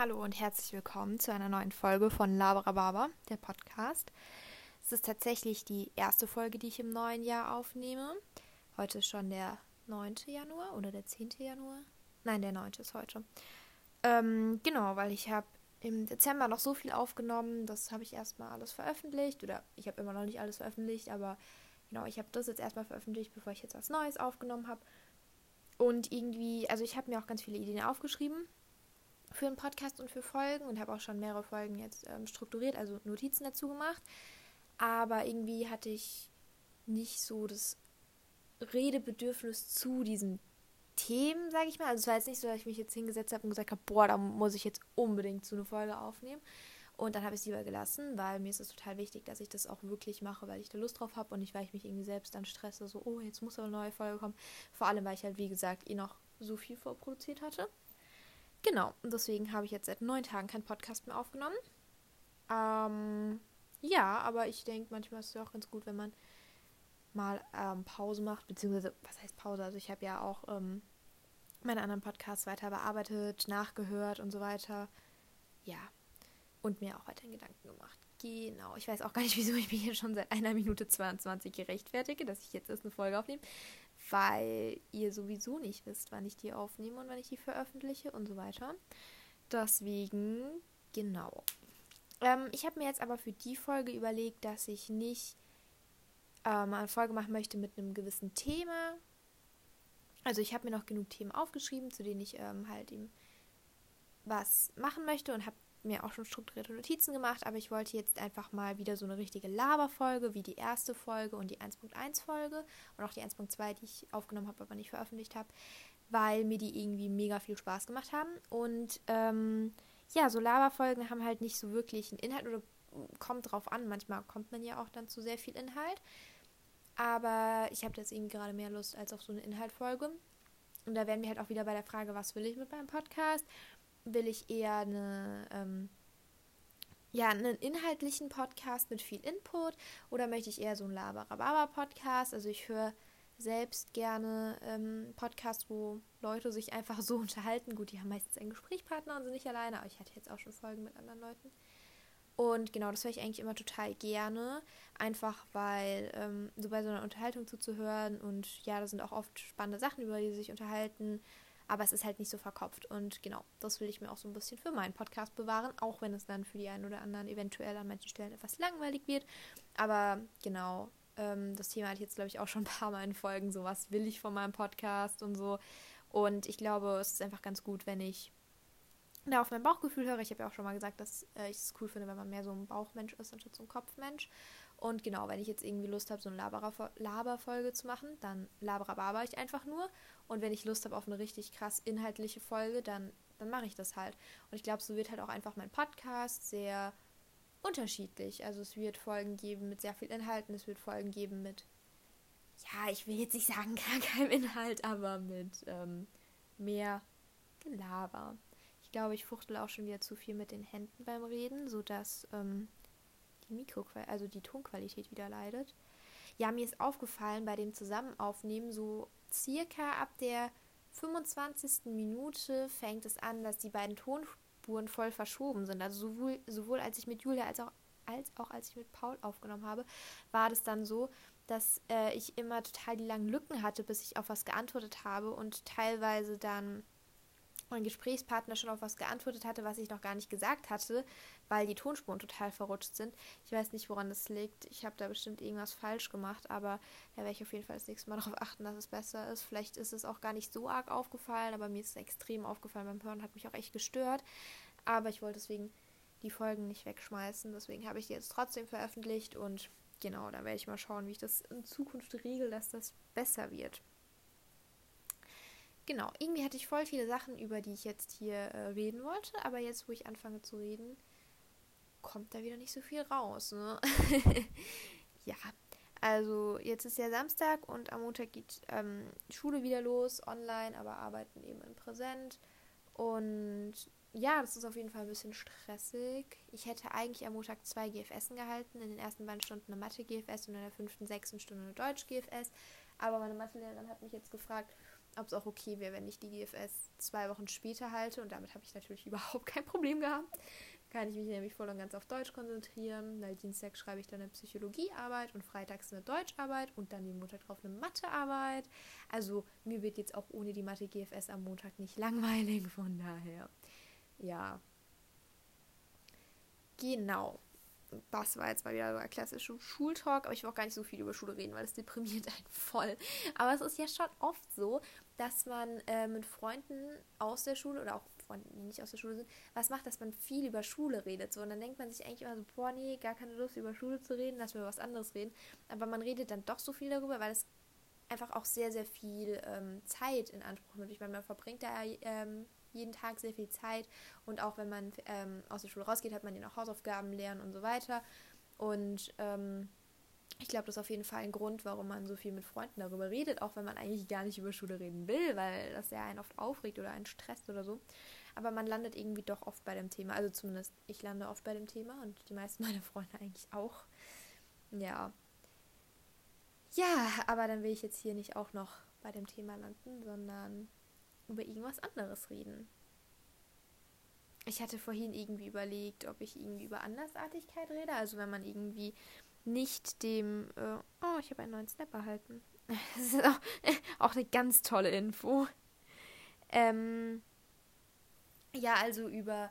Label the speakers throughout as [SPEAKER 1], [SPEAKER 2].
[SPEAKER 1] Hallo und herzlich willkommen zu einer neuen Folge von Laberababa, der Podcast. Es ist tatsächlich die erste Folge, die ich im neuen Jahr aufnehme. Heute ist schon der 9. Januar oder der 10. Januar? Nein, der 9. ist heute. Ähm, genau, weil ich habe im Dezember noch so viel aufgenommen, das habe ich erstmal alles veröffentlicht. Oder ich habe immer noch nicht alles veröffentlicht, aber genau, ich habe das jetzt erstmal veröffentlicht, bevor ich jetzt was Neues aufgenommen habe. Und irgendwie, also ich habe mir auch ganz viele Ideen aufgeschrieben für einen Podcast und für Folgen und habe auch schon mehrere Folgen jetzt ähm, strukturiert, also Notizen dazu gemacht. Aber irgendwie hatte ich nicht so das Redebedürfnis zu diesen Themen, sage ich mal. Also es war jetzt nicht so, dass ich mich jetzt hingesetzt habe und gesagt habe, boah, da muss ich jetzt unbedingt so eine Folge aufnehmen. Und dann habe ich es lieber gelassen, weil mir ist es total wichtig, dass ich das auch wirklich mache, weil ich da Lust drauf habe und nicht, weil ich mich irgendwie selbst dann stresse, so, oh, jetzt muss aber eine neue Folge kommen. Vor allem, weil ich halt, wie gesagt, eh noch so viel vorproduziert hatte. Genau, und deswegen habe ich jetzt seit neun Tagen keinen Podcast mehr aufgenommen. Ähm, ja, aber ich denke, manchmal ist es auch ganz gut, wenn man mal ähm, Pause macht, beziehungsweise, was heißt Pause? Also ich habe ja auch ähm, meine anderen Podcasts weiter bearbeitet, nachgehört und so weiter. Ja, und mir auch weiterhin Gedanken gemacht. Genau, ich weiß auch gar nicht, wieso ich mich hier schon seit einer Minute 22 gerechtfertige, dass ich jetzt erst eine Folge aufnehme, weil ihr sowieso nicht wisst, wann ich die aufnehme und wann ich die veröffentliche und so weiter. Deswegen, genau. Ähm, ich habe mir jetzt aber für die Folge überlegt, dass ich nicht ähm, eine Folge machen möchte mit einem gewissen Thema. Also ich habe mir noch genug Themen aufgeschrieben, zu denen ich ähm, halt eben was machen möchte und habe mir auch schon strukturierte Notizen gemacht, aber ich wollte jetzt einfach mal wieder so eine richtige Laberfolge wie die erste Folge und die 1.1 Folge und auch die 1.2, die ich aufgenommen habe, aber nicht veröffentlicht habe, weil mir die irgendwie mega viel Spaß gemacht haben. Und ähm, ja, so Laberfolgen haben halt nicht so wirklich einen Inhalt oder kommt drauf an. Manchmal kommt man ja auch dann zu sehr viel Inhalt. Aber ich habe jetzt irgendwie gerade mehr Lust als auf so eine Inhaltfolge. Und da werden wir halt auch wieder bei der Frage, was will ich mit meinem Podcast? Will ich eher eine, ähm, ja, einen inhaltlichen Podcast mit viel Input oder möchte ich eher so einen Labarababa-Podcast? Also ich höre selbst gerne ähm, Podcasts, wo Leute sich einfach so unterhalten. Gut, die haben meistens einen Gesprächspartner und sind nicht alleine, aber ich hatte jetzt auch schon Folgen mit anderen Leuten. Und genau, das höre ich eigentlich immer total gerne. Einfach weil ähm, so bei so einer Unterhaltung zuzuhören und ja, da sind auch oft spannende Sachen, über die sie sich unterhalten aber es ist halt nicht so verkopft. Und genau, das will ich mir auch so ein bisschen für meinen Podcast bewahren, auch wenn es dann für die einen oder anderen eventuell an manchen Stellen etwas langweilig wird. Aber genau, ähm, das Thema hatte ich jetzt, glaube ich, auch schon ein paar Mal in Folgen, so was will ich von meinem Podcast und so. Und ich glaube, es ist einfach ganz gut, wenn ich da auf mein Bauchgefühl höre. Ich habe ja auch schon mal gesagt, dass äh, ich es cool finde, wenn man mehr so ein Bauchmensch ist anstatt so ein Kopfmensch. Und genau, wenn ich jetzt irgendwie Lust habe, so eine Laberfolge zu machen, dann laberababer ich einfach nur. Und wenn ich Lust habe auf eine richtig krass inhaltliche Folge, dann, dann mache ich das halt. Und ich glaube, so wird halt auch einfach mein Podcast sehr unterschiedlich. Also es wird Folgen geben mit sehr viel Inhalten, es wird Folgen geben mit, ja, ich will jetzt nicht sagen gar keinem Inhalt, aber mit ähm, mehr Gelaber. Ich glaube, ich fuchtel auch schon wieder zu viel mit den Händen beim Reden, sodass ähm, die Mikroqualität, also die Tonqualität wieder leidet. Ja, mir ist aufgefallen bei dem Zusammenaufnehmen, so circa ab der 25. Minute fängt es an, dass die beiden Tonspuren voll verschoben sind. Also sowohl, sowohl als ich mit Julia als auch, als auch als ich mit Paul aufgenommen habe, war das dann so, dass äh, ich immer total die langen Lücken hatte, bis ich auf was geantwortet habe und teilweise dann mein Gesprächspartner schon auf was geantwortet hatte, was ich noch gar nicht gesagt hatte, weil die Tonspuren total verrutscht sind. Ich weiß nicht, woran das liegt. Ich habe da bestimmt irgendwas falsch gemacht, aber da werde ich auf jeden Fall das nächste Mal darauf achten, dass es besser ist. Vielleicht ist es auch gar nicht so arg aufgefallen, aber mir ist es extrem aufgefallen beim Hören, hat mich auch echt gestört. Aber ich wollte deswegen die Folgen nicht wegschmeißen. Deswegen habe ich die jetzt trotzdem veröffentlicht und genau, da werde ich mal schauen, wie ich das in Zukunft regel, dass das besser wird. Genau, irgendwie hatte ich voll viele Sachen, über die ich jetzt hier äh, reden wollte, aber jetzt, wo ich anfange zu reden, kommt da wieder nicht so viel raus. Ne? ja, also jetzt ist ja Samstag und am Montag geht ähm, Schule wieder los, online, aber arbeiten eben in Präsent. Und ja, das ist auf jeden Fall ein bisschen stressig. Ich hätte eigentlich am Montag zwei GFSen gehalten, in den ersten beiden Stunden eine Mathe-GFS und in der fünften, sechsten Stunde eine Deutsch-GFS. Aber meine Mathelehrerin hat mich jetzt gefragt, ob es auch okay wäre, wenn ich die GFS zwei Wochen später halte. Und damit habe ich natürlich überhaupt kein Problem gehabt. Kann ich mich nämlich voll und ganz auf Deutsch konzentrieren, weil Dienstag schreibe ich dann eine Psychologiearbeit und freitags eine Deutscharbeit und dann den Montag drauf eine Mathearbeit. Also mir wird jetzt auch ohne die Mathe GFS am Montag nicht langweilig, von daher. Ja. Genau das war jetzt mal wieder so ein klassischer Schultalk, aber ich will auch gar nicht so viel über Schule reden, weil es deprimiert einen voll. Aber es ist ja schon oft so, dass man äh, mit Freunden aus der Schule oder auch Freunden, die nicht aus der Schule sind, was macht, dass man viel über Schule redet. So, und dann denkt man sich eigentlich immer so, boah, nee, gar keine Lust über Schule zu reden, lass mir was anderes reden. Aber man redet dann doch so viel darüber, weil es einfach auch sehr, sehr viel ähm, Zeit in Anspruch nimmt. Ich meine, man verbringt da ähm, jeden Tag sehr viel Zeit und auch wenn man ähm, aus der Schule rausgeht, hat man ja noch Hausaufgaben lernen und so weiter. Und ähm, ich glaube, das ist auf jeden Fall ein Grund, warum man so viel mit Freunden darüber redet, auch wenn man eigentlich gar nicht über Schule reden will, weil das ja einen oft aufregt oder einen stresst oder so. Aber man landet irgendwie doch oft bei dem Thema. Also zumindest ich lande oft bei dem Thema und die meisten meiner Freunde eigentlich auch. Ja. Ja, aber dann will ich jetzt hier nicht auch noch bei dem Thema landen, sondern über irgendwas anderes reden. Ich hatte vorhin irgendwie überlegt, ob ich irgendwie über Andersartigkeit rede. Also wenn man irgendwie nicht dem... Äh, oh, ich habe einen neuen Snap erhalten. Das ist auch, auch eine ganz tolle Info. Ähm, ja, also über,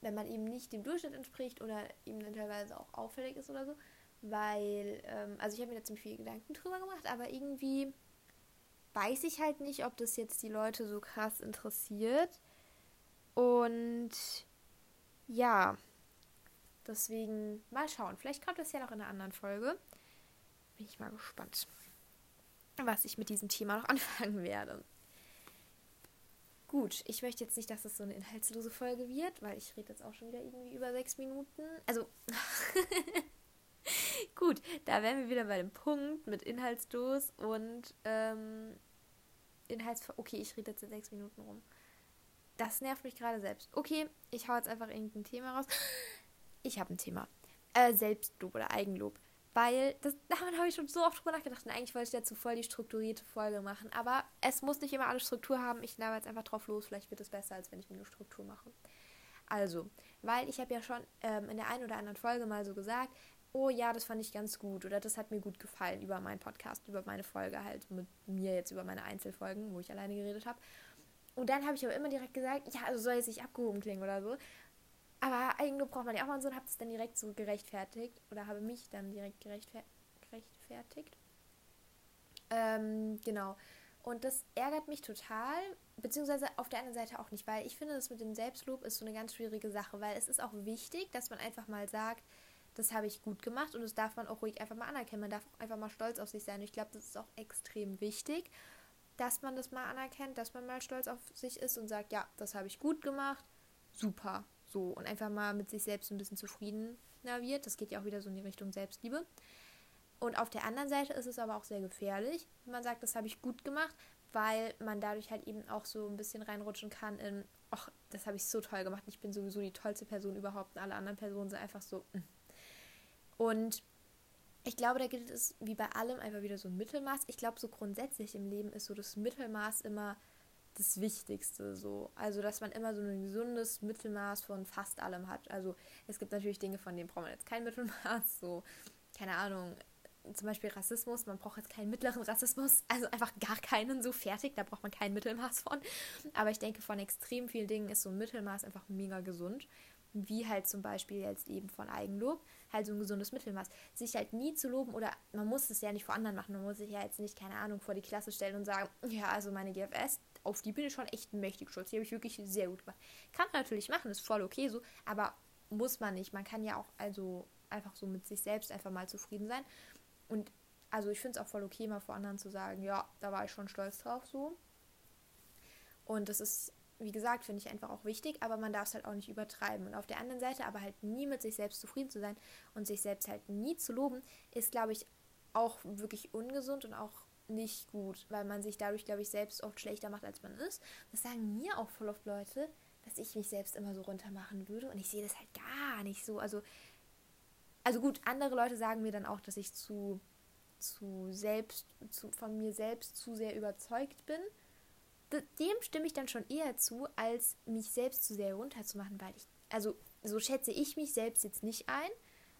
[SPEAKER 1] wenn man eben nicht dem Durchschnitt entspricht oder eben teilweise auch auffällig ist oder so. Weil, ähm, also ich habe mir da ziemlich viele Gedanken drüber gemacht, aber irgendwie weiß ich halt nicht, ob das jetzt die Leute so krass interessiert. Und ja, deswegen mal schauen. Vielleicht kommt das ja noch in einer anderen Folge. Bin ich mal gespannt, was ich mit diesem Thema noch anfangen werde. Gut, ich möchte jetzt nicht, dass das so eine inhaltslose Folge wird, weil ich rede jetzt auch schon wieder irgendwie über sechs Minuten. Also, Gut, da wären wir wieder bei dem Punkt mit inhaltslos und ähm, inhaltsvoll. Okay, ich rede jetzt in sechs Minuten rum. Das nervt mich gerade selbst. Okay, ich hau jetzt einfach irgendein Thema raus. Ich habe ein Thema. Äh, Selbstlob oder Eigenlob. Weil, das, daran habe ich schon so oft drüber nachgedacht. Und eigentlich wollte ich dazu voll die strukturierte Folge machen. Aber es muss nicht immer alle Struktur haben. Ich laber jetzt einfach drauf los. Vielleicht wird es besser, als wenn ich mir eine Struktur mache. Also, weil ich habe ja schon ähm, in der einen oder anderen Folge mal so gesagt, oh ja, das fand ich ganz gut oder das hat mir gut gefallen über meinen Podcast, über meine Folge halt mit mir jetzt über meine Einzelfolgen, wo ich alleine geredet habe. Und dann habe ich aber immer direkt gesagt, ja, also soll jetzt nicht abgehoben klingen oder so. Aber eigentlich braucht man ja auch mal so und habe es dann direkt so gerechtfertigt oder habe mich dann direkt gerechtfer gerechtfertigt. Ähm, genau. Und das ärgert mich total, beziehungsweise auf der anderen Seite auch nicht, weil ich finde, das mit dem Selbstlob ist so eine ganz schwierige Sache, weil es ist auch wichtig, dass man einfach mal sagt, das habe ich gut gemacht und das darf man auch ruhig einfach mal anerkennen. Man darf auch einfach mal stolz auf sich sein. Und ich glaube, das ist auch extrem wichtig, dass man das mal anerkennt, dass man mal stolz auf sich ist und sagt, ja, das habe ich gut gemacht, super, so und einfach mal mit sich selbst ein bisschen zufriedener wird. Das geht ja auch wieder so in die Richtung Selbstliebe. Und auf der anderen Seite ist es aber auch sehr gefährlich, wenn man sagt, das habe ich gut gemacht, weil man dadurch halt eben auch so ein bisschen reinrutschen kann in, ach, das habe ich so toll gemacht, ich bin sowieso die tollste Person überhaupt und alle anderen Personen sind einfach so, mh, hm, und ich glaube, da gilt es wie bei allem einfach wieder so ein Mittelmaß. Ich glaube, so grundsätzlich im Leben ist so das Mittelmaß immer das Wichtigste so. Also, dass man immer so ein gesundes Mittelmaß von fast allem hat. Also, es gibt natürlich Dinge, von denen braucht man jetzt kein Mittelmaß. So, keine Ahnung, zum Beispiel Rassismus. Man braucht jetzt keinen mittleren Rassismus. Also einfach gar keinen so fertig. Da braucht man kein Mittelmaß von. Aber ich denke, von extrem vielen Dingen ist so ein Mittelmaß einfach mega gesund wie halt zum Beispiel jetzt eben von Eigenlob, halt so ein gesundes Mittelmaß. Sich halt nie zu loben oder man muss es ja nicht vor anderen machen, man muss sich ja jetzt nicht, keine Ahnung, vor die Klasse stellen und sagen, ja, also meine GFS, auf die bin ich schon echt mächtig stolz, die habe ich wirklich sehr gut gemacht. Kann man natürlich machen, ist voll okay so, aber muss man nicht. Man kann ja auch also einfach so mit sich selbst einfach mal zufrieden sein. Und also ich finde es auch voll okay, mal vor anderen zu sagen, ja, da war ich schon stolz drauf so. Und das ist wie gesagt, finde ich einfach auch wichtig, aber man darf es halt auch nicht übertreiben. Und auf der anderen Seite aber halt nie mit sich selbst zufrieden zu sein und sich selbst halt nie zu loben, ist, glaube ich, auch wirklich ungesund und auch nicht gut, weil man sich dadurch, glaube ich, selbst oft schlechter macht, als man ist. Das sagen mir auch voll oft Leute, dass ich mich selbst immer so runter machen würde und ich sehe das halt gar nicht so. Also, also gut, andere Leute sagen mir dann auch, dass ich zu, zu selbst, zu, von mir selbst zu sehr überzeugt bin dem stimme ich dann schon eher zu, als mich selbst zu sehr runterzumachen, weil ich, also so schätze ich mich selbst jetzt nicht ein.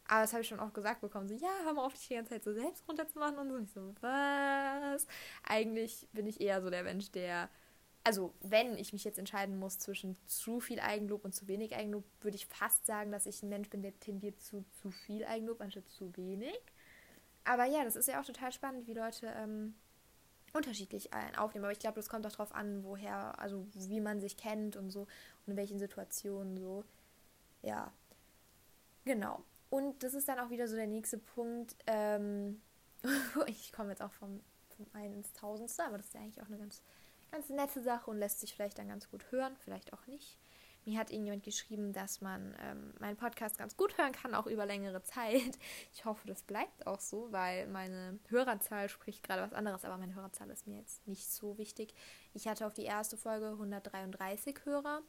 [SPEAKER 1] Aber das habe ich schon auch gesagt bekommen, so, ja, hör mal auf, dich die ganze Zeit so selbst runterzumachen und so. Und ich so, was? Eigentlich bin ich eher so der Mensch, der, also wenn ich mich jetzt entscheiden muss zwischen zu viel Eigenlob und zu wenig Eigenlob, würde ich fast sagen, dass ich ein Mensch bin, der tendiert zu zu viel Eigenlob anstatt zu wenig. Aber ja, das ist ja auch total spannend, wie Leute ähm, unterschiedlich aufnehmen. Aber ich glaube, das kommt auch darauf an, woher, also wie man sich kennt und so und in welchen Situationen so. Ja, genau. Und das ist dann auch wieder so der nächste Punkt. Ähm, ich komme jetzt auch vom, vom einen ins Tausendste, aber das ist ja eigentlich auch eine ganz, ganz nette Sache und lässt sich vielleicht dann ganz gut hören, vielleicht auch nicht. Mir hat irgendjemand geschrieben, dass man ähm, meinen Podcast ganz gut hören kann, auch über längere Zeit. Ich hoffe, das bleibt auch so, weil meine Hörerzahl spricht gerade was anderes, aber meine Hörerzahl ist mir jetzt nicht so wichtig. Ich hatte auf die erste Folge 133 Hörer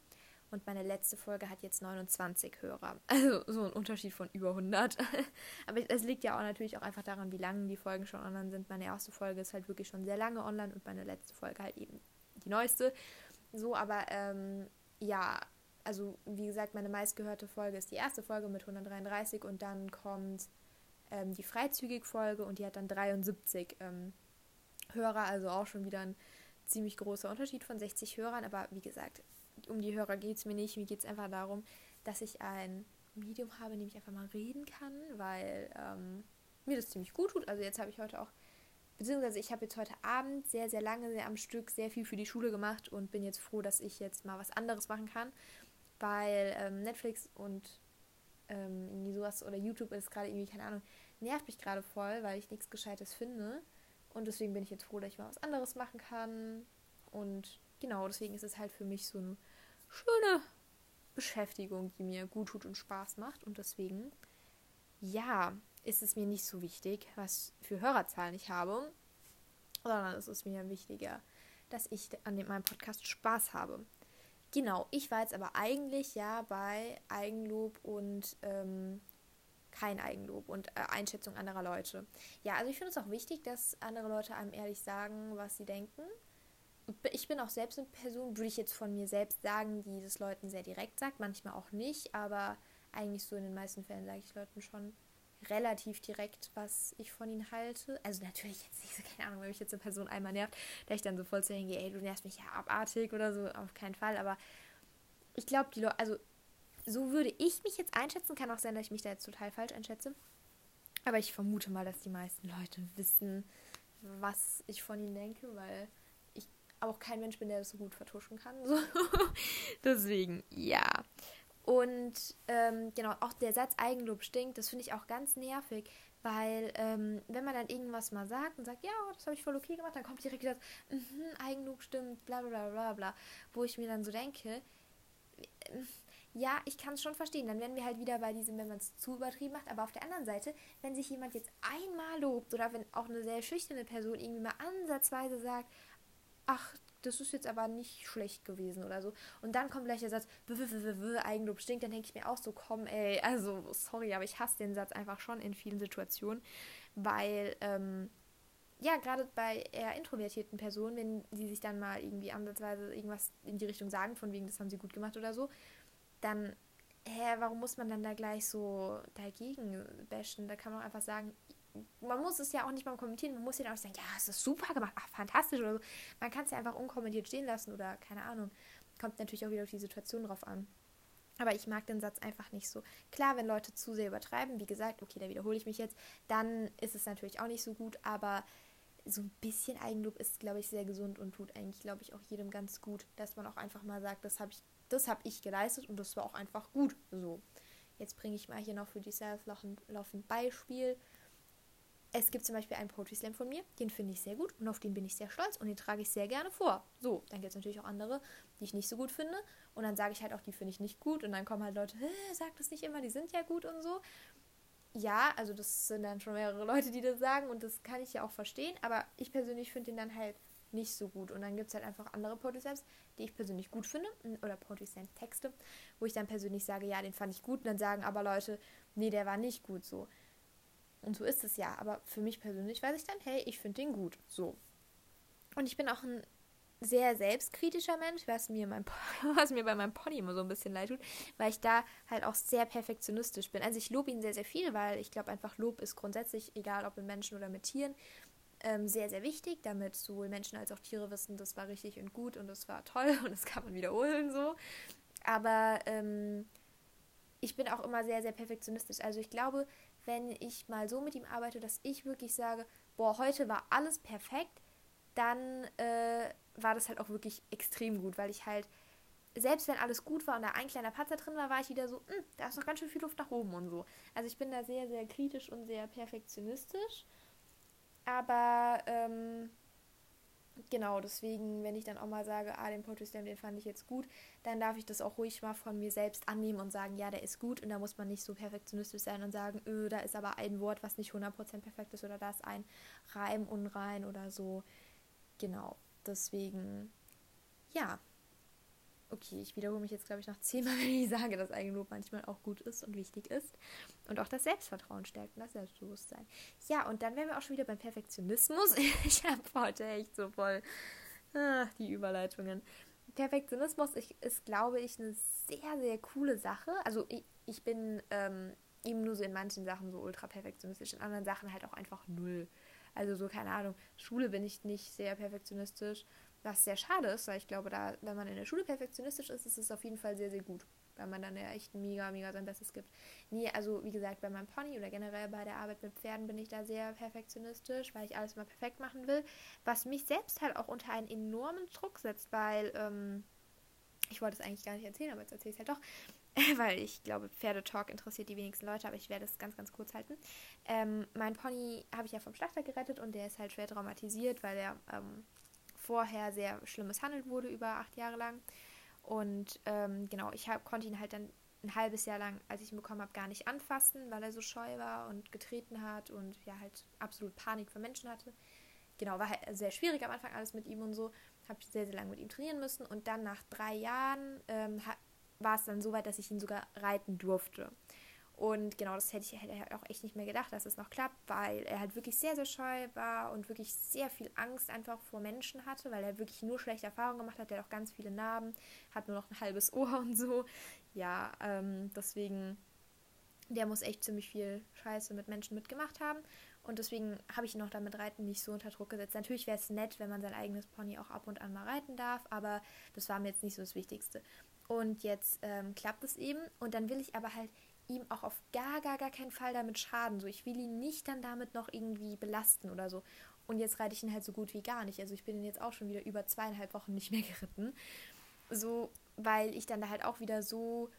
[SPEAKER 1] und meine letzte Folge hat jetzt 29 Hörer. Also so ein Unterschied von über 100. aber es liegt ja auch natürlich auch einfach daran, wie lange die Folgen schon online sind. Meine erste Folge ist halt wirklich schon sehr lange online und meine letzte Folge halt eben die neueste. So, aber ähm, ja, also wie gesagt, meine meistgehörte Folge ist die erste Folge mit 133 und dann kommt ähm, die Freizügig-Folge und die hat dann 73 ähm, Hörer, also auch schon wieder ein ziemlich großer Unterschied von 60 Hörern. Aber wie gesagt, um die Hörer geht es mir nicht. Mir geht es einfach darum, dass ich ein Medium habe, in dem ich einfach mal reden kann, weil ähm, mir das ziemlich gut tut. Also jetzt habe ich heute auch, beziehungsweise ich habe jetzt heute Abend sehr, sehr lange, sehr am Stück, sehr viel für die Schule gemacht und bin jetzt froh, dass ich jetzt mal was anderes machen kann weil ähm, Netflix und ähm, irgendwie sowas oder YouTube ist gerade irgendwie, keine Ahnung, nervt mich gerade voll, weil ich nichts Gescheites finde. Und deswegen bin ich jetzt froh, dass ich mal was anderes machen kann. Und genau, deswegen ist es halt für mich so eine schöne Beschäftigung, die mir gut tut und Spaß macht. Und deswegen, ja, ist es mir nicht so wichtig, was für Hörerzahlen ich habe, sondern es ist mir wichtiger, dass ich an meinem Podcast Spaß habe. Genau, ich war jetzt aber eigentlich ja bei Eigenlob und ähm, kein Eigenlob und äh, Einschätzung anderer Leute. Ja, also ich finde es auch wichtig, dass andere Leute einem ehrlich sagen, was sie denken. Ich bin auch selbst eine Person, würde ich jetzt von mir selbst sagen, die das Leuten sehr direkt sagt, manchmal auch nicht, aber eigentlich so in den meisten Fällen sage ich Leuten schon, relativ direkt, was ich von ihnen halte. Also natürlich jetzt nicht so, keine Ahnung, wenn mich jetzt eine Person einmal nervt, da ich dann so voll zu hingehe, ey, du nervst mich ja abartig oder so, auf keinen Fall. Aber ich glaube, die Leute, also so würde ich mich jetzt einschätzen, kann auch sein, dass ich mich da jetzt total falsch einschätze. Aber ich vermute mal, dass die meisten Leute wissen, was ich von ihnen denke, weil ich auch kein Mensch bin, der das so gut vertuschen kann. So. Deswegen, ja. Und ähm, genau, auch der Satz Eigenlob stinkt, das finde ich auch ganz nervig, weil ähm, wenn man dann irgendwas mal sagt und sagt, ja, das habe ich voll okay gemacht, dann kommt direkt wieder mm Eigenlob stimmt, bla bla bla bla, wo ich mir dann so denke, ja, ich kann es schon verstehen. Dann werden wir halt wieder bei diesem, wenn man es zu übertrieben macht. Aber auf der anderen Seite, wenn sich jemand jetzt einmal lobt oder wenn auch eine sehr schüchterne Person irgendwie mal ansatzweise sagt, ach, das ist jetzt aber nicht schlecht gewesen oder so. Und dann kommt gleich der Satz, Eigenlob stinkt, dann denke ich mir auch so, komm, ey, also sorry, aber ich hasse den Satz einfach schon in vielen Situationen, weil, ähm, ja, gerade bei eher introvertierten Personen, wenn sie sich dann mal irgendwie ansatzweise irgendwas in die Richtung sagen, von wegen, das haben sie gut gemacht oder so, dann, hä, warum muss man dann da gleich so dagegen bashen? Da kann man auch einfach sagen, man muss es ja auch nicht mal kommentieren, man muss ja auch sagen, ja, es ist super gemacht, ach, fantastisch oder so. Man kann es ja einfach unkommentiert stehen lassen oder keine Ahnung. Kommt natürlich auch wieder auf die Situation drauf an. Aber ich mag den Satz einfach nicht so. Klar, wenn Leute zu sehr übertreiben, wie gesagt, okay, da wiederhole ich mich jetzt, dann ist es natürlich auch nicht so gut, aber so ein bisschen Eigenlob ist, glaube ich, sehr gesund und tut eigentlich, glaube ich, auch jedem ganz gut, dass man auch einfach mal sagt, das habe ich, das habe ich geleistet und das war auch einfach gut. So. Jetzt bringe ich mal hier noch für die Self-Lauf ein Beispiel es gibt zum Beispiel einen Poetry Slam von mir, den finde ich sehr gut und auf den bin ich sehr stolz und den trage ich sehr gerne vor. So, dann gibt es natürlich auch andere, die ich nicht so gut finde und dann sage ich halt auch, die finde ich nicht gut und dann kommen halt Leute, sag das nicht immer, die sind ja gut und so. Ja, also das sind dann schon mehrere Leute, die das sagen und das kann ich ja auch verstehen, aber ich persönlich finde den dann halt nicht so gut. Und dann gibt es halt einfach andere Poetry Slams, die ich persönlich gut finde, oder Poetry Slam Texte, wo ich dann persönlich sage, ja, den fand ich gut. Und dann sagen aber Leute, nee, der war nicht gut so. Und so ist es ja. Aber für mich persönlich weiß ich dann, hey, ich finde den gut. So. Und ich bin auch ein sehr selbstkritischer Mensch, was mir, mein, was mir bei meinem Pony immer so ein bisschen leid tut, weil ich da halt auch sehr perfektionistisch bin. Also ich lobe ihn sehr, sehr viel, weil ich glaube einfach Lob ist grundsätzlich, egal ob mit Menschen oder mit Tieren, ähm, sehr, sehr wichtig, damit sowohl Menschen als auch Tiere wissen, das war richtig und gut und das war toll und das kann man wiederholen so. Aber ähm, ich bin auch immer sehr, sehr perfektionistisch. Also ich glaube, wenn ich mal so mit ihm arbeite, dass ich wirklich sage, boah, heute war alles perfekt, dann äh, war das halt auch wirklich extrem gut, weil ich halt, selbst wenn alles gut war und da ein kleiner Patzer drin war, war ich wieder so, hm, da ist noch ganz schön viel Luft nach oben und so. Also ich bin da sehr, sehr kritisch und sehr perfektionistisch. Aber ähm, genau, deswegen, wenn ich dann auch mal sage, ah, den Poetry Slam, den fand ich jetzt gut, dann darf ich das auch ruhig mal von mir selbst annehmen und sagen, ja, der ist gut und da muss man nicht so perfektionistisch sein und sagen, öh, da ist aber ein Wort, was nicht 100% perfekt ist oder da ist ein Reim unrein oder so. Genau, deswegen, ja, okay, ich wiederhole mich jetzt, glaube ich, noch zehnmal, wenn ich sage, dass Eigenlob manchmal auch gut ist und wichtig ist. Und auch das Selbstvertrauen stärkt und das Selbstbewusstsein. Ja, und dann wären wir auch schon wieder beim Perfektionismus. Ich habe heute echt so voll ah, die Überleitungen. Perfektionismus ist, glaube ich, eine sehr, sehr coole Sache. Also ich, ich bin ähm, eben nur so in manchen Sachen so ultra perfektionistisch, in anderen Sachen halt auch einfach null. Also so, keine Ahnung, Schule bin ich nicht sehr perfektionistisch. Was sehr schade ist, weil ich glaube, da, wenn man in der Schule perfektionistisch ist, ist es auf jeden Fall sehr, sehr gut. Weil man dann ja echt mega, mega sein Bestes gibt. Nee, also wie gesagt, bei meinem Pony oder generell bei der Arbeit mit Pferden bin ich da sehr perfektionistisch, weil ich alles immer perfekt machen will. Was mich selbst halt auch unter einen enormen Druck setzt, weil, ähm, ich wollte es eigentlich gar nicht erzählen, aber jetzt erzähle ich es halt doch. weil ich glaube, Pferdetalk interessiert die wenigsten Leute, aber ich werde es ganz, ganz kurz halten. Ähm, mein Pony habe ich ja vom Schlachter gerettet und der ist halt schwer traumatisiert, weil er ähm, vorher sehr schlimm misshandelt wurde, über acht Jahre lang. Und ähm, genau, ich hab, konnte ihn halt dann ein halbes Jahr lang, als ich ihn bekommen habe, gar nicht anfassen, weil er so scheu war und getreten hat und ja halt absolut Panik für Menschen hatte. Genau, war halt sehr schwierig am Anfang alles mit ihm und so. Habe ich sehr, sehr lange mit ihm trainieren müssen und dann nach drei Jahren ähm, war es dann so weit, dass ich ihn sogar reiten durfte. Und genau, das hätte ich hätte auch echt nicht mehr gedacht, dass es noch klappt, weil er halt wirklich sehr, sehr scheu war und wirklich sehr viel Angst einfach vor Menschen hatte, weil er wirklich nur schlechte Erfahrungen gemacht hat. Er hat auch ganz viele Narben, hat nur noch ein halbes Ohr und so. Ja, ähm, deswegen, der muss echt ziemlich viel Scheiße mit Menschen mitgemacht haben. Und deswegen habe ich ihn auch damit Reiten nicht so unter Druck gesetzt. Natürlich wäre es nett, wenn man sein eigenes Pony auch ab und an mal reiten darf, aber das war mir jetzt nicht so das Wichtigste. Und jetzt ähm, klappt es eben. Und dann will ich aber halt ihm auch auf gar, gar, gar keinen Fall damit schaden. So, ich will ihn nicht dann damit noch irgendwie belasten oder so. Und jetzt reite ich ihn halt so gut wie gar nicht. Also ich bin ihn jetzt auch schon wieder über zweieinhalb Wochen nicht mehr geritten. So, weil ich dann da halt auch wieder so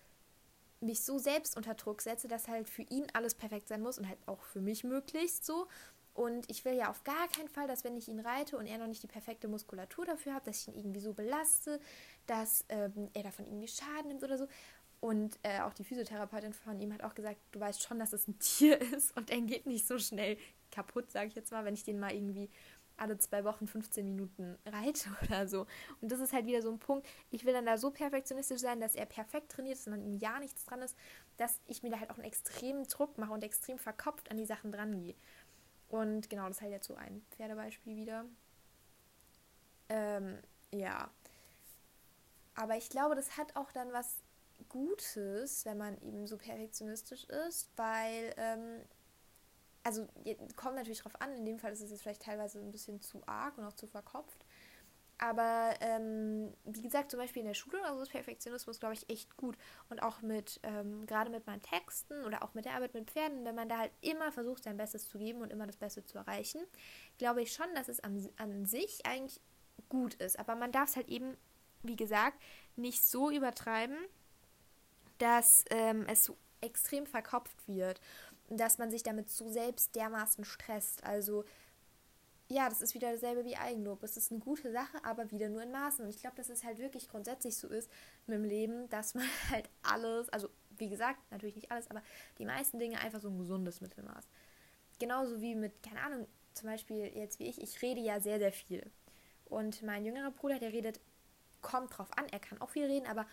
[SPEAKER 1] mich so selbst unter Druck setze, dass halt für ihn alles perfekt sein muss und halt auch für mich möglichst so. Und ich will ja auf gar keinen Fall, dass wenn ich ihn reite und er noch nicht die perfekte Muskulatur dafür hat, dass ich ihn irgendwie so belaste, dass ähm, er davon irgendwie Schaden nimmt oder so. Und äh, auch die Physiotherapeutin von ihm hat auch gesagt, du weißt schon, dass es ein Tier ist und er geht nicht so schnell kaputt, sage ich jetzt mal, wenn ich den mal irgendwie alle zwei Wochen 15 Minuten reite oder so. Und das ist halt wieder so ein Punkt. Ich will dann da so perfektionistisch sein, dass er perfekt trainiert ist und an ihm ja nichts dran ist, dass ich mir da halt auch einen extremen Druck mache und extrem verkopft an die Sachen dran gehe. Und genau, das ist halt jetzt so ein Pferdebeispiel wieder. Ähm, ja. Aber ich glaube, das hat auch dann was Gutes, wenn man eben so perfektionistisch ist, weil, ähm, also kommt natürlich drauf an, in dem Fall ist es jetzt vielleicht teilweise ein bisschen zu arg und auch zu verkopft. Aber ähm, wie gesagt, zum Beispiel in der Schule also ist Perfektionismus, glaube ich, echt gut. Und auch mit, ähm, gerade mit meinen Texten oder auch mit der Arbeit mit Pferden, wenn man da halt immer versucht, sein Bestes zu geben und immer das Beste zu erreichen, glaube ich schon, dass es an, an sich eigentlich gut ist. Aber man darf es halt eben, wie gesagt, nicht so übertreiben, dass ähm, es so extrem verkopft wird und dass man sich damit so selbst dermaßen stresst. Also ja, das ist wieder dasselbe wie Eigenlob. Es ist eine gute Sache, aber wieder nur in Maßen. Und ich glaube, dass es halt wirklich grundsätzlich so ist mit dem Leben, dass man halt alles, also wie gesagt, natürlich nicht alles, aber die meisten Dinge einfach so ein gesundes Mittelmaß. Genauso wie mit, keine Ahnung, zum Beispiel jetzt wie ich, ich rede ja sehr, sehr viel. Und mein jüngerer Bruder, der redet, kommt drauf an, er kann auch viel reden, aber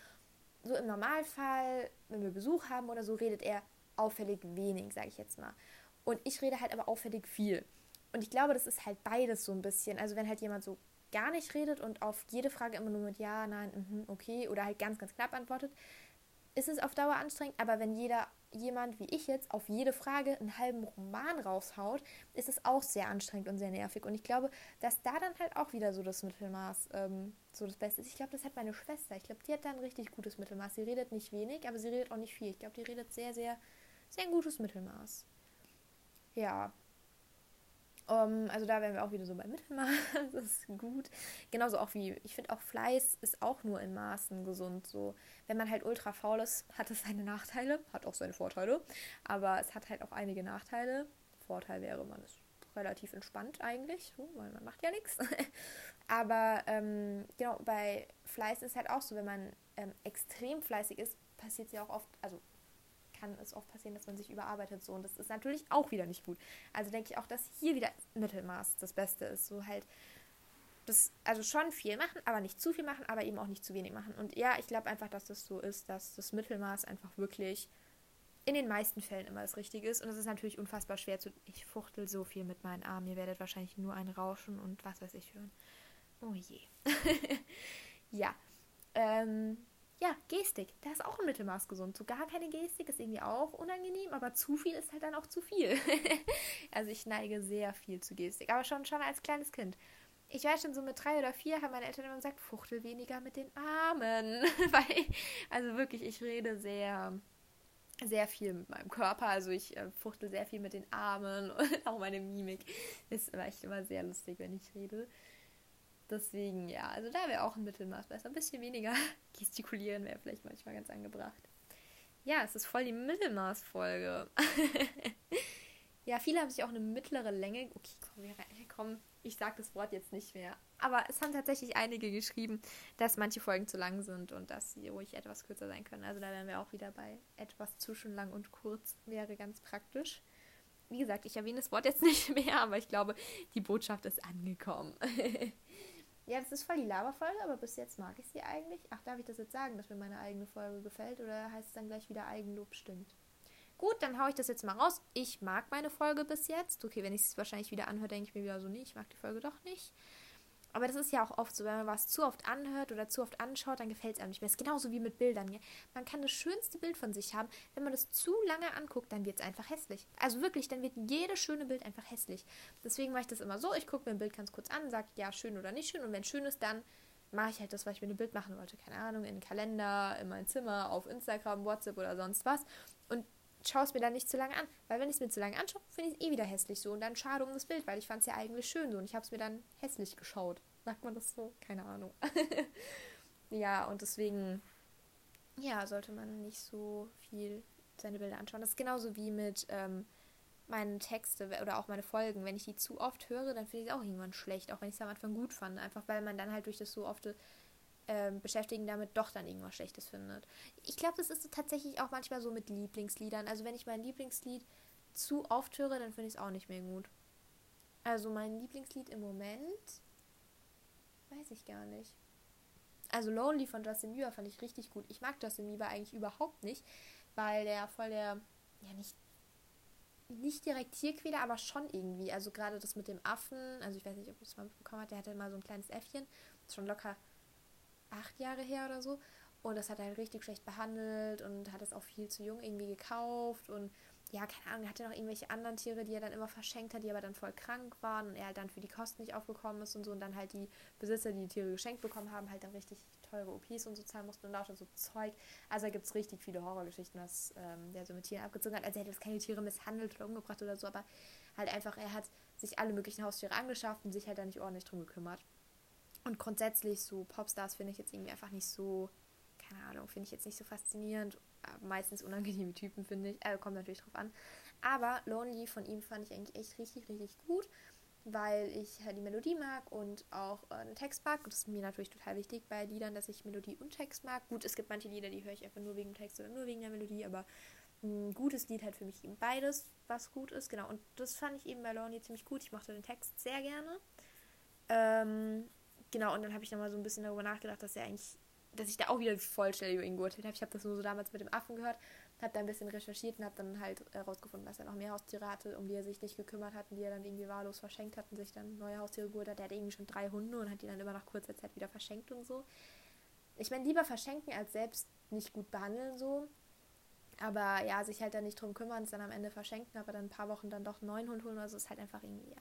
[SPEAKER 1] so im Normalfall, wenn wir Besuch haben oder so, redet er auffällig wenig, sage ich jetzt mal. Und ich rede halt aber auffällig viel. Und ich glaube, das ist halt beides so ein bisschen. Also wenn halt jemand so gar nicht redet und auf jede Frage immer nur mit Ja, Nein, mh, okay oder halt ganz, ganz knapp antwortet, ist es auf Dauer anstrengend. Aber wenn jeder, jemand wie ich jetzt auf jede Frage einen halben Roman raushaut, ist es auch sehr anstrengend und sehr nervig. Und ich glaube, dass da dann halt auch wieder so das Mittelmaß ähm, so das Beste ist. Ich glaube, das hat meine Schwester. Ich glaube, die hat da ein richtig gutes Mittelmaß. Sie redet nicht wenig, aber sie redet auch nicht viel. Ich glaube, die redet sehr, sehr, sehr ein gutes Mittelmaß. Ja, um, ähm, also da wären wir auch wieder so beim Mittelmaß. das ist gut. Genauso auch wie, ich finde auch Fleiß ist auch nur in Maßen gesund. So, wenn man halt ultra faul ist, hat es seine Nachteile, hat auch seine Vorteile. Aber es hat halt auch einige Nachteile. Vorteil wäre, man ist relativ entspannt eigentlich, weil man macht ja nichts. Aber ähm, genau, bei Fleiß ist halt auch so, wenn man ähm, extrem fleißig ist, passiert es ja auch oft, also kann es oft passieren, dass man sich überarbeitet so und das ist natürlich auch wieder nicht gut. Also denke ich auch, dass hier wieder Mittelmaß das Beste ist. So halt das, also schon viel machen, aber nicht zu viel machen, aber eben auch nicht zu wenig machen. Und ja, ich glaube einfach, dass das so ist, dass das Mittelmaß einfach wirklich in den meisten Fällen immer das Richtige ist. Und es ist natürlich unfassbar schwer zu. Ich fuchtel so viel mit meinen Armen. Ihr werdet wahrscheinlich nur ein Rauschen und was weiß ich hören. Oh je. ja. Ähm, ja, Gestik, da ist auch ein Mittelmaß gesund. So gar keine Gestik ist irgendwie auch unangenehm, aber zu viel ist halt dann auch zu viel. also ich neige sehr viel zu Gestik, aber schon, schon als kleines Kind. Ich weiß schon, so mit drei oder vier haben meine Eltern immer gesagt, fuchtel weniger mit den Armen. Weil, also wirklich, ich rede sehr, sehr viel mit meinem Körper. Also ich äh, fuchtel sehr viel mit den Armen und auch meine Mimik. Ist echt immer sehr lustig, wenn ich rede. Deswegen, ja, also da wäre auch ein Mittelmaß besser. Ein bisschen weniger gestikulieren wäre vielleicht manchmal ganz angebracht. Ja, es ist voll die Mittelmaßfolge. ja, viele haben sich auch eine mittlere Länge. Okay, komm, komm, ich sage das Wort jetzt nicht mehr. Aber es haben tatsächlich einige geschrieben, dass manche Folgen zu lang sind und dass sie ruhig etwas kürzer sein können. Also da wären wir auch wieder bei etwas zwischen lang und kurz. Wäre ganz praktisch. Wie gesagt, ich erwähne das Wort jetzt nicht mehr, aber ich glaube, die Botschaft ist angekommen. Ja, das ist voll die Laberfolge, aber bis jetzt mag ich sie eigentlich. Ach, darf ich das jetzt sagen, dass mir meine eigene Folge gefällt? Oder heißt es dann gleich wieder Eigenlob stimmt? Gut, dann haue ich das jetzt mal raus. Ich mag meine Folge bis jetzt. Okay, wenn ich es wahrscheinlich wieder anhöre, denke ich mir wieder so, nee, ich mag die Folge doch nicht. Aber das ist ja auch oft so, wenn man was zu oft anhört oder zu oft anschaut, dann gefällt es einem nicht mehr. Das ist genauso wie mit Bildern. Ja? Man kann das schönste Bild von sich haben. Wenn man das zu lange anguckt, dann wird es einfach hässlich. Also wirklich, dann wird jedes schöne Bild einfach hässlich. Deswegen mache ich das immer so. Ich gucke mir ein Bild ganz kurz an, sage ja, schön oder nicht schön. Und wenn schön ist, dann mache ich halt das, was ich mit dem Bild machen wollte. Keine Ahnung, in den Kalender, in mein Zimmer, auf Instagram, WhatsApp oder sonst was. Und schaue es mir dann nicht zu lange an. Weil wenn ich es mir zu lange anschaue, finde ich es eh wieder hässlich so. Und dann schade um das Bild, weil ich fand es ja eigentlich schön so. Und ich habe es mir dann hässlich geschaut. Sagt man das so? Keine Ahnung. ja, und deswegen, ja, sollte man nicht so viel seine Bilder anschauen. Das ist genauso wie mit ähm, meinen Texte oder auch meine Folgen. Wenn ich die zu oft höre, dann finde ich es auch irgendwann schlecht, auch wenn ich es am Anfang gut fand. Einfach weil man dann halt durch das so oft ähm, beschäftigen damit doch dann irgendwas Schlechtes findet. Ich glaube, das ist tatsächlich auch manchmal so mit Lieblingsliedern. Also wenn ich mein Lieblingslied zu oft höre, dann finde ich es auch nicht mehr gut. Also mein Lieblingslied im Moment weiß ich gar nicht. Also Lonely von Justin Bieber fand ich richtig gut. Ich mag Justin Bieber eigentlich überhaupt nicht, weil der voll der, ja nicht, nicht direkt Tierquäler, aber schon irgendwie. Also gerade das mit dem Affen, also ich weiß nicht, ob du es mal mitbekommen hast, der hatte mal so ein kleines Äffchen, schon locker acht Jahre her oder so. Und das hat er halt richtig schlecht behandelt und hat es auch viel zu jung irgendwie gekauft und ja, keine Ahnung, er hatte noch irgendwelche anderen Tiere, die er dann immer verschenkt hat, die aber dann voll krank waren und er halt dann für die Kosten nicht aufgekommen ist und so und dann halt die Besitzer, die die Tiere geschenkt bekommen haben, halt dann richtig teure OPs und so zahlen mussten und lauter so Zeug. Also da gibt es richtig viele Horrorgeschichten, was ähm, der so mit Tieren abgezogen hat. Also er hätte jetzt keine Tiere misshandelt oder umgebracht oder so, aber halt einfach, er hat sich alle möglichen Haustiere angeschafft und sich halt da nicht ordentlich drum gekümmert. Und grundsätzlich so Popstars finde ich jetzt irgendwie einfach nicht so, keine Ahnung, finde ich jetzt nicht so faszinierend. Äh, meistens unangenehme Typen, finde ich. Äh, kommt natürlich drauf an. Aber Lonely von ihm fand ich eigentlich echt richtig, richtig gut, weil ich halt die Melodie mag und auch äh, den Text mag. Und das ist mir natürlich total wichtig bei Liedern, dass ich Melodie und Text mag. Gut, es gibt manche Lieder, die höre ich einfach nur wegen dem Text oder nur wegen der Melodie, aber ein gutes Lied hat für mich eben beides, was gut ist. Genau, und das fand ich eben bei Lonely ziemlich gut. Ich mochte den Text sehr gerne. Ähm, Genau, und dann habe ich nochmal so ein bisschen darüber nachgedacht, dass er eigentlich dass ich da auch wieder Vollständig ihn geurteilt habe. Ich habe das nur so damals mit dem Affen gehört, habe da ein bisschen recherchiert und habe dann halt herausgefunden, dass er noch mehr Haustiere hatte, um die er sich nicht gekümmert hat und die er dann irgendwie wahllos verschenkt hat und sich dann neue Haustiere geholt hat. Der hat irgendwie schon drei Hunde und hat die dann immer nach kurzer Zeit wieder verschenkt und so. Ich meine, lieber verschenken als selbst nicht gut behandeln so. Aber ja, sich halt dann nicht drum kümmern, es dann am Ende verschenken, aber dann ein paar Wochen dann doch einen neuen Hund holen oder so, ist halt einfach irgendwie, ja.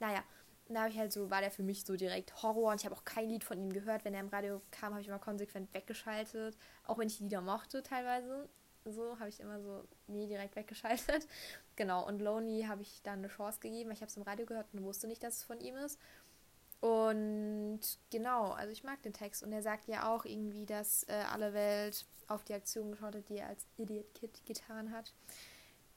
[SPEAKER 1] Naja, da habe ich halt so, war der für mich so direkt Horror und ich habe auch kein Lied von ihm gehört. Wenn er im Radio kam, habe ich immer konsequent weggeschaltet. Auch wenn ich die Lieder mochte teilweise. So habe ich immer so nie direkt weggeschaltet. Genau, und Lonely habe ich dann eine Chance gegeben, weil ich habe es im Radio gehört und wusste nicht, dass es von ihm ist. Und genau, also ich mag den Text. Und er sagt ja auch irgendwie, dass äh, alle Welt auf die Aktion geschaut hat, die er als Idiot Kid getan hat.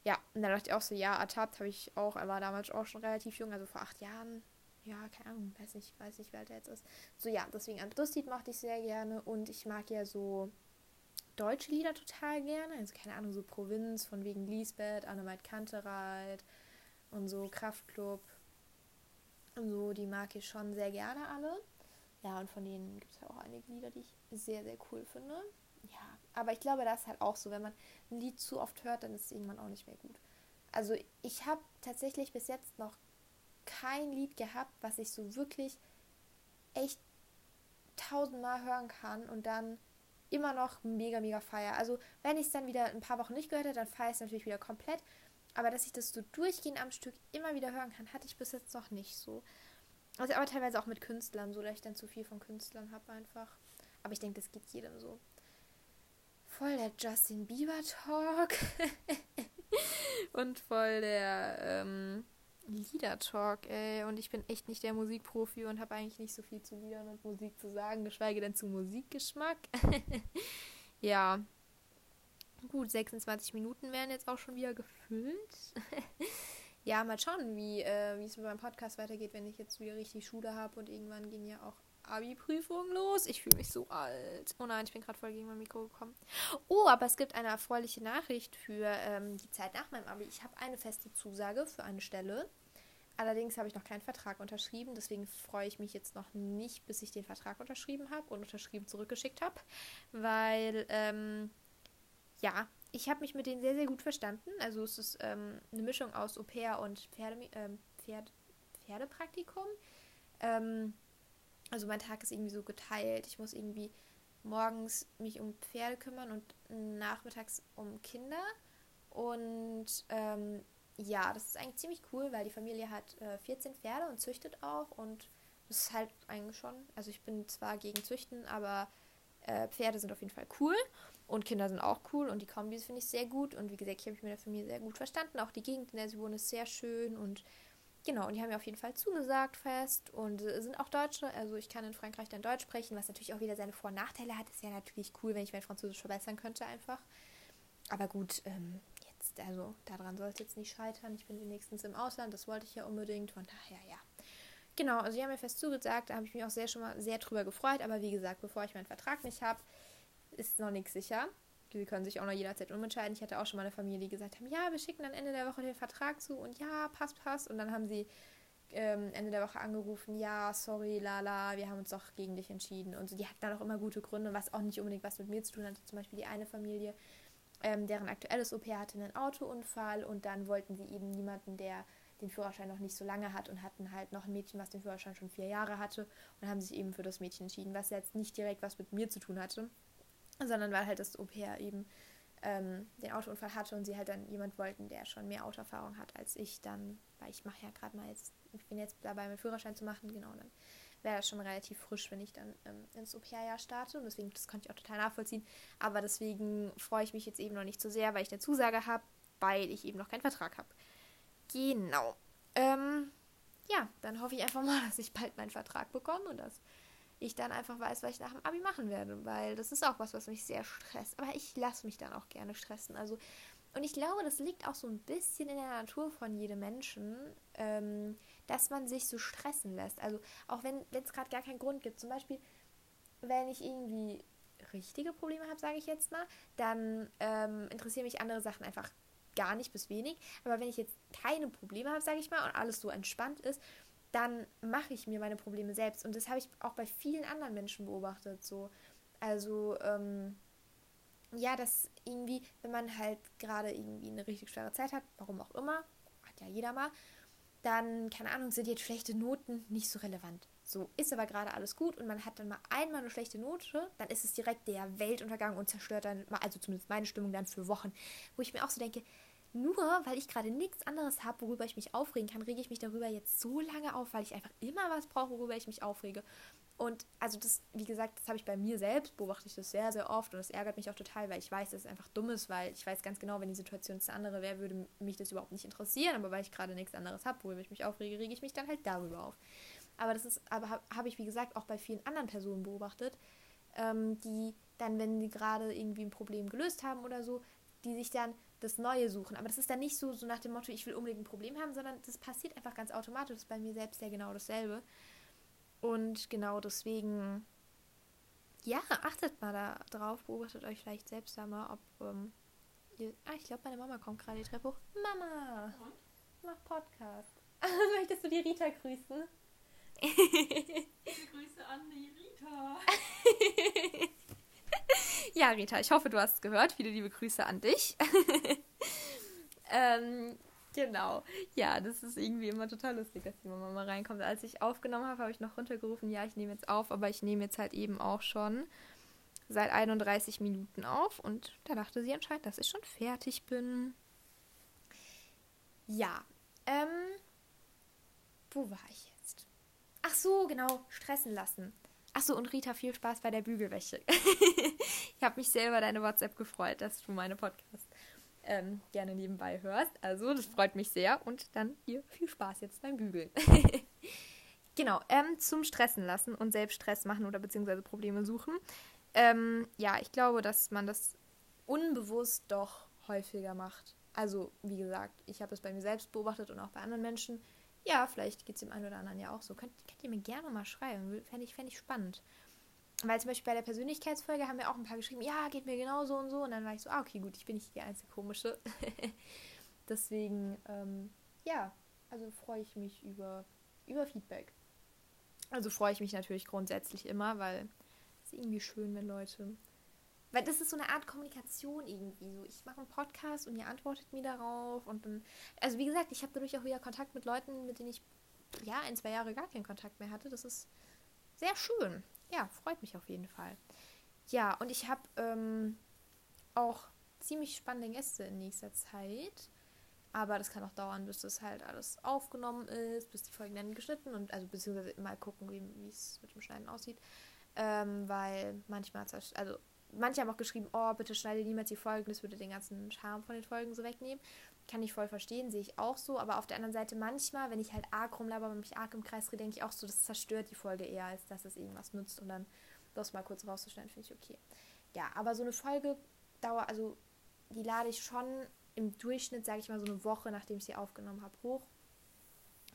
[SPEAKER 1] Ja, und dann dachte ich auch so, ja, ertappt habe ich auch, er war damals auch schon relativ jung, also vor acht Jahren. Ja, keine Ahnung, weiß nicht, weiß nicht, wie alt er jetzt ist. So, ja, deswegen, also das Lied mochte ich sehr gerne und ich mag ja so deutsche Lieder total gerne. Also, keine Ahnung, so Provinz von wegen Lisbeth, Annemeit Kantereit und so Kraftklub so, die mag ich schon sehr gerne alle. Ja, und von denen gibt es ja auch einige Lieder, die ich sehr, sehr cool finde. Ja, aber ich glaube, das ist halt auch so, wenn man ein Lied zu oft hört, dann ist es irgendwann auch nicht mehr gut. Also ich habe tatsächlich bis jetzt noch kein Lied gehabt, was ich so wirklich echt tausendmal hören kann und dann immer noch mega, mega feier. Also wenn ich es dann wieder ein paar Wochen nicht gehört habe, dann feiere ich es natürlich wieder komplett. Aber dass ich das so durchgehend am Stück immer wieder hören kann, hatte ich bis jetzt noch nicht so. Also aber teilweise auch mit Künstlern, so dass ich dann zu viel von Künstlern habe einfach. Aber ich denke, das geht jedem so. Voll der Justin Bieber Talk. und voll der ähm, Lieder Talk, ey. Und ich bin echt nicht der Musikprofi und habe eigentlich nicht so viel zu Liedern und Musik zu sagen, geschweige denn zu Musikgeschmack. ja, Gut, 26 Minuten werden jetzt auch schon wieder gefüllt. ja, mal schauen, wie äh, es mit meinem Podcast weitergeht, wenn ich jetzt wieder richtig Schule habe und irgendwann gehen ja auch Abi-Prüfungen los. Ich fühle mich so alt. Oh nein, ich bin gerade voll gegen mein Mikro gekommen. Oh, aber es gibt eine erfreuliche Nachricht für ähm, die Zeit nach meinem Abi. Ich habe eine feste Zusage für eine Stelle. Allerdings habe ich noch keinen Vertrag unterschrieben, deswegen freue ich mich jetzt noch nicht, bis ich den Vertrag unterschrieben habe und unterschrieben zurückgeschickt habe, weil ähm, ja, ich habe mich mit denen sehr, sehr gut verstanden. Also es ist ähm, eine Mischung aus Au pair und Pferde, ähm, Pferd, Pferdepraktikum. Ähm, also mein Tag ist irgendwie so geteilt. Ich muss irgendwie morgens mich um Pferde kümmern und nachmittags um Kinder. Und ähm, ja, das ist eigentlich ziemlich cool, weil die Familie hat äh, 14 Pferde und züchtet auch. Und das ist halt eigentlich schon, also ich bin zwar gegen Züchten, aber äh, Pferde sind auf jeden Fall cool. Und Kinder sind auch cool und die Kombis finde ich sehr gut. Und wie gesagt, ich habe mich mit der Familie sehr gut verstanden. Auch die Gegend, in der sie wohnen, ist sehr schön. Und genau, und die haben mir auf jeden Fall zugesagt fest und sind auch Deutsche. Also ich kann in Frankreich dann Deutsch sprechen, was natürlich auch wieder seine Vor- und Nachteile hat. Ist ja natürlich cool, wenn ich mein Französisch verbessern könnte einfach. Aber gut, ähm, jetzt, also daran soll es jetzt nicht scheitern. Ich bin wenigstens im Ausland, das wollte ich ja unbedingt. Von daher, ja. Genau, also die haben mir fest zugesagt, da habe ich mich auch sehr schon mal sehr drüber gefreut. Aber wie gesagt, bevor ich meinen Vertrag nicht habe, ist noch nichts sicher. Sie können sich auch noch jederzeit umentscheiden. Ich hatte auch schon mal eine Familie, die gesagt haben, ja, wir schicken dann Ende der Woche den Vertrag zu und ja, passt, passt. Und dann haben sie ähm, Ende der Woche angerufen, ja, sorry, lala, wir haben uns doch gegen dich entschieden. Und so, die hatten dann auch immer gute Gründe, was auch nicht unbedingt was mit mir zu tun hatte. Zum Beispiel die eine Familie, ähm, deren aktuelles OP hatte einen Autounfall und dann wollten sie eben niemanden, der den Führerschein noch nicht so lange hat und hatten halt noch ein Mädchen, was den Führerschein schon vier Jahre hatte und haben sich eben für das Mädchen entschieden, was jetzt nicht direkt was mit mir zu tun hatte sondern weil halt das Au-pair eben ähm, den Autounfall hatte und sie halt dann jemand wollten, der schon mehr Autoerfahrung hat als ich dann, weil ich mache ja gerade mal jetzt, ich bin jetzt dabei, meinen Führerschein zu machen, genau, dann wäre das schon relativ frisch, wenn ich dann ähm, ins Au-pair-Jahr starte und deswegen, das konnte ich auch total nachvollziehen, aber deswegen freue ich mich jetzt eben noch nicht so sehr, weil ich eine Zusage habe, weil ich eben noch keinen Vertrag habe. Genau. Ähm, ja, dann hoffe ich einfach mal, dass ich bald meinen Vertrag bekomme und dass ich dann einfach weiß, was ich nach dem Abi machen werde, weil das ist auch was, was mich sehr stresst. Aber ich lasse mich dann auch gerne stressen. Also, und ich glaube, das liegt auch so ein bisschen in der Natur von jedem Menschen, ähm, dass man sich so stressen lässt. Also, auch wenn es gerade gar keinen Grund gibt. Zum Beispiel, wenn ich irgendwie richtige Probleme habe, sage ich jetzt mal, dann ähm, interessieren mich andere Sachen einfach gar nicht bis wenig. Aber wenn ich jetzt keine Probleme habe, sage ich mal, und alles so entspannt ist, dann mache ich mir meine Probleme selbst. Und das habe ich auch bei vielen anderen Menschen beobachtet. So. Also, ähm, ja, dass irgendwie, wenn man halt gerade irgendwie eine richtig schwere Zeit hat, warum auch immer, hat ja jeder mal, dann, keine Ahnung, sind jetzt schlechte Noten nicht so relevant. So, ist aber gerade alles gut und man hat dann mal einmal eine schlechte Note, dann ist es direkt der Weltuntergang und zerstört dann, also zumindest meine Stimmung dann für Wochen, wo ich mir auch so denke, nur weil ich gerade nichts anderes habe, worüber ich mich aufregen kann, rege ich mich darüber jetzt so lange auf, weil ich einfach immer was brauche, worüber ich mich aufrege. Und also das, wie gesagt, das habe ich bei mir selbst, beobachte ich das sehr, sehr oft und das ärgert mich auch total, weil ich weiß, dass es einfach dumm ist, weil ich weiß ganz genau, wenn die Situation zu andere wäre, würde mich das überhaupt nicht interessieren, aber weil ich gerade nichts anderes habe, worüber ich mich aufrege, rege ich mich dann halt darüber auf. Aber das ist, aber habe hab ich, wie gesagt, auch bei vielen anderen Personen beobachtet, ähm, die dann, wenn sie gerade irgendwie ein Problem gelöst haben oder so, die sich dann das Neue suchen. Aber das ist dann nicht so, so nach dem Motto, ich will unbedingt ein Problem haben, sondern das passiert einfach ganz automatisch. Das ist bei mir selbst ja genau dasselbe. Und genau deswegen, ja, achtet mal da drauf, beobachtet euch vielleicht selbst da mal, ob, ähm, ihr, ah, ich glaube, meine Mama kommt gerade die Treppe hoch. Mama! Und? Mach Podcast. Möchtest du die Rita grüßen?
[SPEAKER 2] Grüße an die Rita.
[SPEAKER 1] ja, Rita, ich hoffe, du hast es gehört. Viele liebe Grüße an dich. ähm, Genau. Ja, das ist irgendwie immer total lustig, dass die Mama mal reinkommt. Als ich aufgenommen habe, habe ich noch runtergerufen, ja, ich nehme jetzt auf, aber ich nehme jetzt halt eben auch schon seit 31 Minuten auf. Und da dachte sie anscheinend, dass ich schon fertig bin. Ja, ähm, wo war ich jetzt? Ach so, genau, stressen lassen. Ach so, und Rita, viel Spaß bei der Bügelwäsche. ich habe mich selber deine WhatsApp gefreut, dass du meine Podcasts ähm, gerne nebenbei hörst. Also, das freut mich sehr. Und dann hier viel Spaß jetzt beim Bügeln. genau, ähm, zum Stressen lassen und selbst Stress machen oder beziehungsweise Probleme suchen. Ähm, ja, ich glaube, dass man das unbewusst doch häufiger macht. Also, wie gesagt, ich habe es bei mir selbst beobachtet und auch bei anderen Menschen. Ja, vielleicht geht es dem einen oder anderen ja auch so. Könnt, könnt ihr mir gerne mal schreiben. Fände ich, fänd ich spannend. Weil zum Beispiel bei der Persönlichkeitsfolge haben wir auch ein paar geschrieben, ja, geht mir genau so und so. Und dann war ich so, ah, okay, gut, ich bin nicht die einzige komische. Deswegen, ähm, ja, also freue ich mich über, über Feedback. Also freue ich mich natürlich grundsätzlich immer, weil es ist irgendwie schön, wenn Leute. Weil das ist so eine Art Kommunikation irgendwie. So, ich mache einen Podcast und ihr antwortet mir darauf. Und dann. Also wie gesagt, ich habe dadurch auch wieder Kontakt mit Leuten, mit denen ich ja in zwei Jahre gar keinen Kontakt mehr hatte. Das ist sehr schön ja, freut mich auf jeden Fall. Ja, und ich habe ähm, auch ziemlich spannende Gäste in nächster Zeit. Aber das kann auch dauern, bis das halt alles aufgenommen ist, bis die Folgen dann geschnitten und also beziehungsweise mal gucken, wie es mit dem Schneiden aussieht. Ähm, weil manchmal, also manche haben auch geschrieben, oh, bitte schneide niemals die Folgen, das würde den ganzen Charme von den Folgen so wegnehmen. Kann ich voll verstehen, sehe ich auch so. Aber auf der anderen Seite, manchmal, wenn ich halt arg rumlaber und mich arg im Kreis drehe, denke ich auch so, das zerstört die Folge eher, als dass es irgendwas nützt. Und dann das mal kurz rauszuschneiden, finde ich okay. Ja, aber so eine Folge dauert, also die lade ich schon im Durchschnitt, sage ich mal, so eine Woche, nachdem ich sie aufgenommen habe, hoch.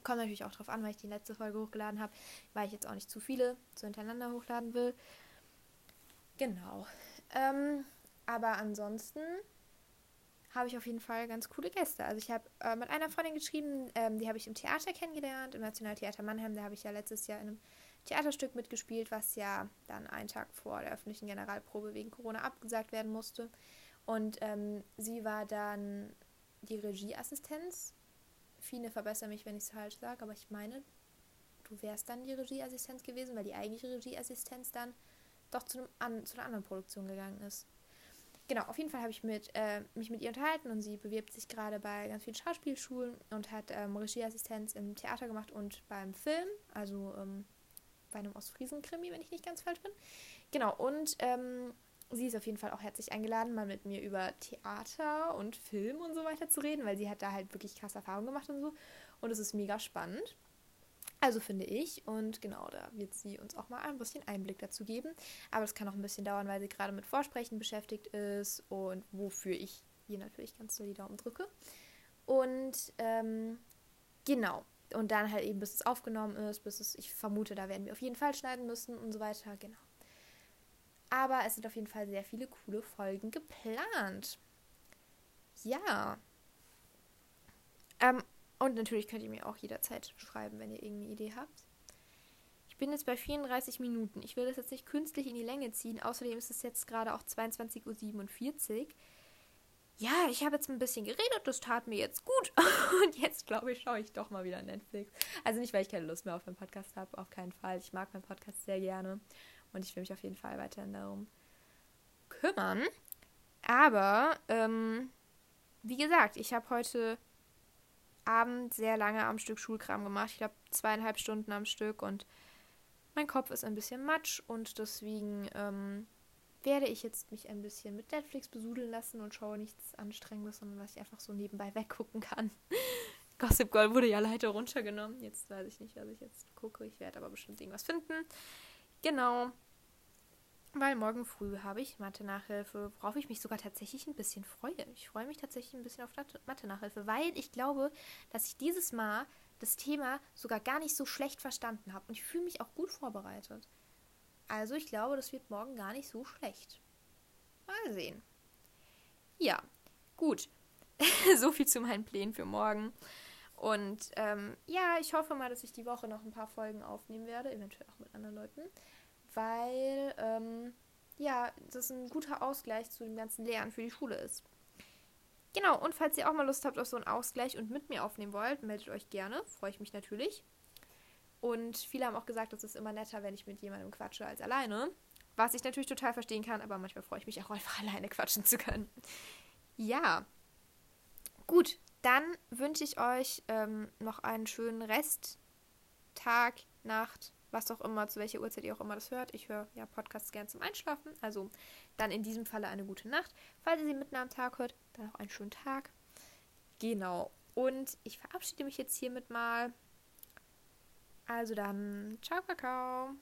[SPEAKER 1] Kommt natürlich auch drauf an, weil ich die letzte Folge hochgeladen habe, weil ich jetzt auch nicht zu viele so hintereinander hochladen will. Genau. Ähm, aber ansonsten habe ich auf jeden Fall ganz coole Gäste. Also ich habe äh, mit einer Freundin geschrieben, ähm, die habe ich im Theater kennengelernt, im Nationaltheater Mannheim. Da habe ich ja letztes Jahr in einem Theaterstück mitgespielt, was ja dann einen Tag vor der öffentlichen Generalprobe wegen Corona abgesagt werden musste. Und ähm, sie war dann die Regieassistenz. Fine, verbessere mich, wenn ich es falsch sage, aber ich meine, du wärst dann die Regieassistenz gewesen, weil die eigentliche Regieassistenz dann doch zu, einem zu einer anderen Produktion gegangen ist genau, auf jeden Fall habe ich mit, äh, mich mit ihr unterhalten und sie bewirbt sich gerade bei ganz vielen Schauspielschulen und hat ähm, Regieassistenz im Theater gemacht und beim Film, also ähm, bei einem Ostfriesen-Krimi, wenn ich nicht ganz falsch bin. Genau, und ähm, sie ist auf jeden Fall auch herzlich eingeladen, mal mit mir über Theater und Film und so weiter zu reden, weil sie hat da halt wirklich krasse Erfahrungen gemacht und so. Und es ist mega spannend. Also finde ich. Und genau, da wird sie uns auch mal ein bisschen Einblick dazu geben. Aber das kann auch ein bisschen dauern, weil sie gerade mit Vorsprechen beschäftigt ist und wofür ich ihr natürlich ganz doll die Daumen drücke. Und ähm, genau. Und dann halt eben, bis es aufgenommen ist, bis es, ich vermute, da werden wir auf jeden Fall schneiden müssen und so weiter. Genau. Aber es sind auf jeden Fall sehr viele coole Folgen geplant. Ja. Ähm, und natürlich könnt ihr mir auch jederzeit schreiben, wenn ihr irgendeine Idee habt. Ich bin jetzt bei 34 Minuten. Ich will das jetzt nicht künstlich in die Länge ziehen. Außerdem ist es jetzt gerade auch 22.47 Uhr. Ja, ich habe jetzt ein bisschen geredet, das tat mir jetzt gut. Und jetzt, glaube ich, schaue ich doch mal wieder Netflix. Also nicht, weil ich keine Lust mehr auf meinen Podcast habe, auf keinen Fall. Ich mag meinen Podcast sehr gerne. Und ich will mich auf jeden Fall weiterhin darum kümmern. Aber, ähm, wie gesagt, ich habe heute Abend sehr lange am Stück Schulkram gemacht. Ich glaube, zweieinhalb Stunden am Stück und mein Kopf ist ein bisschen matsch und deswegen ähm, werde ich jetzt mich ein bisschen mit Netflix besudeln lassen und schaue nichts Anstrengendes, sondern was ich einfach so nebenbei weggucken kann. Gossip Girl wurde ja leider runtergenommen. Jetzt weiß ich nicht, was ich jetzt gucke. Ich werde aber bestimmt irgendwas finden. Genau. Weil morgen früh habe ich Mathe-Nachhilfe, worauf ich mich sogar tatsächlich ein bisschen freue. Ich freue mich tatsächlich ein bisschen auf Mathe-Nachhilfe, weil ich glaube, dass ich dieses Mal das Thema sogar gar nicht so schlecht verstanden habe. Und ich fühle mich auch gut vorbereitet. Also ich glaube, das wird morgen gar nicht so schlecht. Mal sehen. Ja, gut. so viel zu meinen Plänen für morgen. Und ähm, ja, ich hoffe mal, dass ich die Woche noch ein paar Folgen aufnehmen werde, eventuell auch mit anderen Leuten weil ähm, ja, das ein guter Ausgleich zu dem ganzen Lernen für die Schule ist. Genau, und falls ihr auch mal Lust habt auf so einen Ausgleich und mit mir aufnehmen wollt, meldet euch gerne, freue ich mich natürlich. Und viele haben auch gesagt, es ist immer netter, wenn ich mit jemandem quatsche als alleine. Was ich natürlich total verstehen kann, aber manchmal freue ich mich auch einfach alleine quatschen zu können. Ja. Gut, dann wünsche ich euch ähm, noch einen schönen Rest, Tag, Nacht, was auch immer, zu welcher Uhrzeit ihr auch immer das hört. Ich höre ja Podcasts gern zum Einschlafen. Also dann in diesem Falle eine gute Nacht. Falls ihr sie mitten am Tag hört, dann auch einen schönen Tag. Genau. Und ich verabschiede mich jetzt hiermit mal. Also dann, ciao, Kakao.